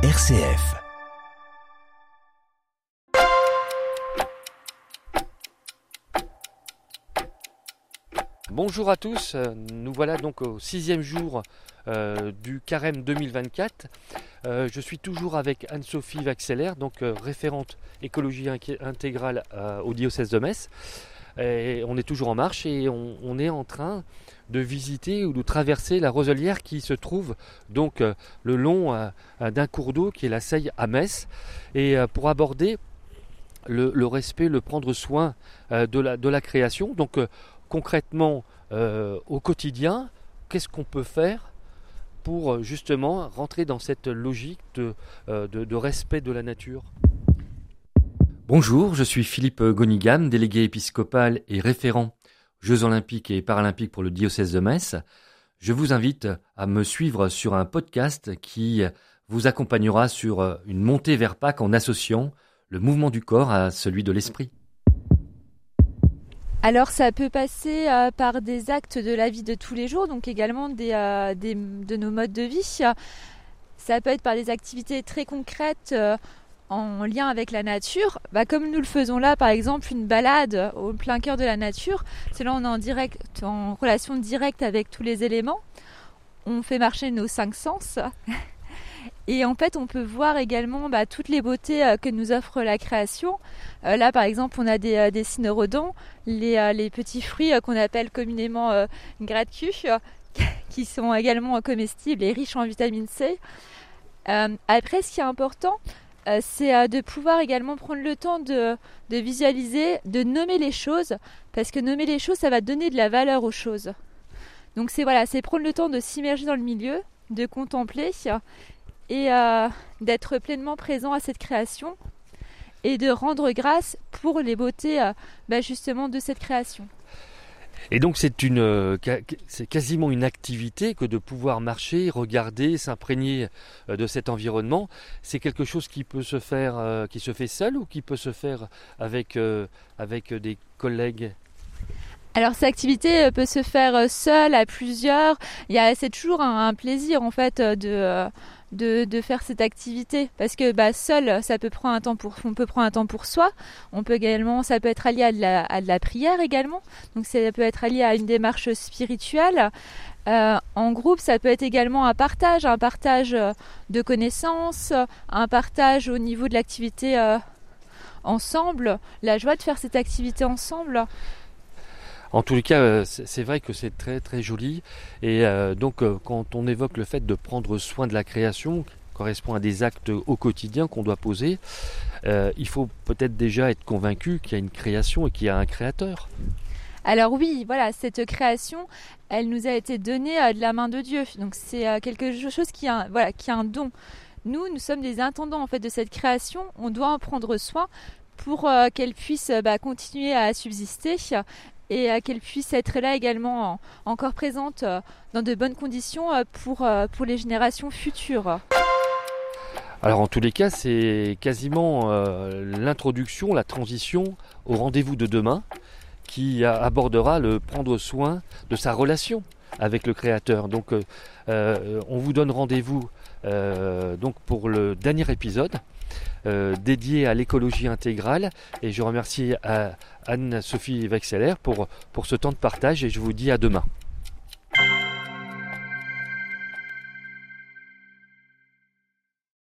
RCF. Bonjour à tous, nous voilà donc au sixième jour euh, du carême 2024. Euh, je suis toujours avec Anne-Sophie Vaxeller, donc euh, référente écologie intégrale au diocèse de Metz. Et on est toujours en marche et on, est en train de visiter ou de traverser la roselière qui se trouve donc euh, le long euh, euh, d'un cours d'eau qui est la Seille à Metz. Et pour aborder le, respect, le prendre soin de, la, création, donc concrètement au quotidien, qu'est-ce qu'on peut faire pour justement rentrer dans cette logique de respect de la nature? Bonjour, je suis Philippe Gonigam, délégué épiscopal et référent Jeux olympiques et paralympiques pour le diocèse de Metz. Je vous invite à me suivre sur un podcast qui vous accompagnera sur une montée vers Pâques en associant le mouvement du corps à celui de l'esprit. Alors ça peut passer euh, par des actes de la vie de tous les jours, donc également euh, de nos modes de vie. Ça peut être par des activités très concrètes euh, en lien avec la nature, Bah, comme nous le faisons là, par exemple une balade au plein cœur de la nature. C'est là on est en, relation directe avec tous les éléments. On fait marcher nos cinq sens. Et en fait, on peut voir également bah, toutes les beautés euh, que nous offre la création. Euh, là, par exemple, on a des, euh, des euh, les petits fruits qu'on appelle communément gratte-culs, qui sont également comestibles et riches en vitamine C. Après, ce qui est important, euh, c'est euh, de pouvoir également prendre le temps de, visualiser, de nommer les choses, parce que nommer les choses, ça va donner de la valeur aux choses. Donc c'est voilà, c'est prendre le temps de s'immerger dans le milieu, de contempler et euh, d'être pleinement présent à cette création et de rendre grâce pour les beautés bah, justement de cette création. Et donc c'est une, euh, c'est quasiment une activité que de pouvoir marcher, regarder, s'imprégner euh, de cet environnement. C'est quelque chose qui peut se faire, euh, qui se fait seul ou qui peut se faire avec avec des collègues? Alors cette activité peut se faire seule, à plusieurs. Il y a, c'est toujours un, un plaisir en fait de, de, faire cette activité parce que bah, seul, ça peut prendre un temps pour, on peut prendre un temps pour soi. On peut également, ça peut être allié à de la, à de la prière également. Donc ça peut être allié à une démarche spirituelle. Euh, en groupe, ça peut être également un partage, un partage euh, de connaissances, un partage au niveau de l'activité euh, ensemble, la joie de faire cette activité ensemble. En tous les cas, euh, c'est vrai que c'est très très joli. Et euh, donc euh, quand on évoque le fait de prendre soin de la création, correspond à des actes au quotidien qu'on doit poser, il faut peut-être déjà être convaincu qu'il y a une création et qu'il y a un créateur. Alors oui, voilà, cette création, elle nous a été donnée de la main de Dieu. Donc c'est quelque chose qui a, voilà, qui un don. Nous, nous sommes des intendants en fait de cette création. On doit en prendre soin pour euh, qu'elle puisse euh, bah, continuer à subsister et euh, qu'elle puisse être là également en- encore présente dans de bonnes conditions pour, pour les générations futures. Alors en tous les cas, c'est quasiment l'introduction, la transition au rendez-vous de demain qui abordera le prendre soin de sa relation avec le Créateur. Donc on vous donne rendez-vous euh, donc pour le dernier épisode euh, dédié à l'écologie intégrale et je remercie à Anne-Sophie Vexeller pour ce temps de partage et je vous dis à demain.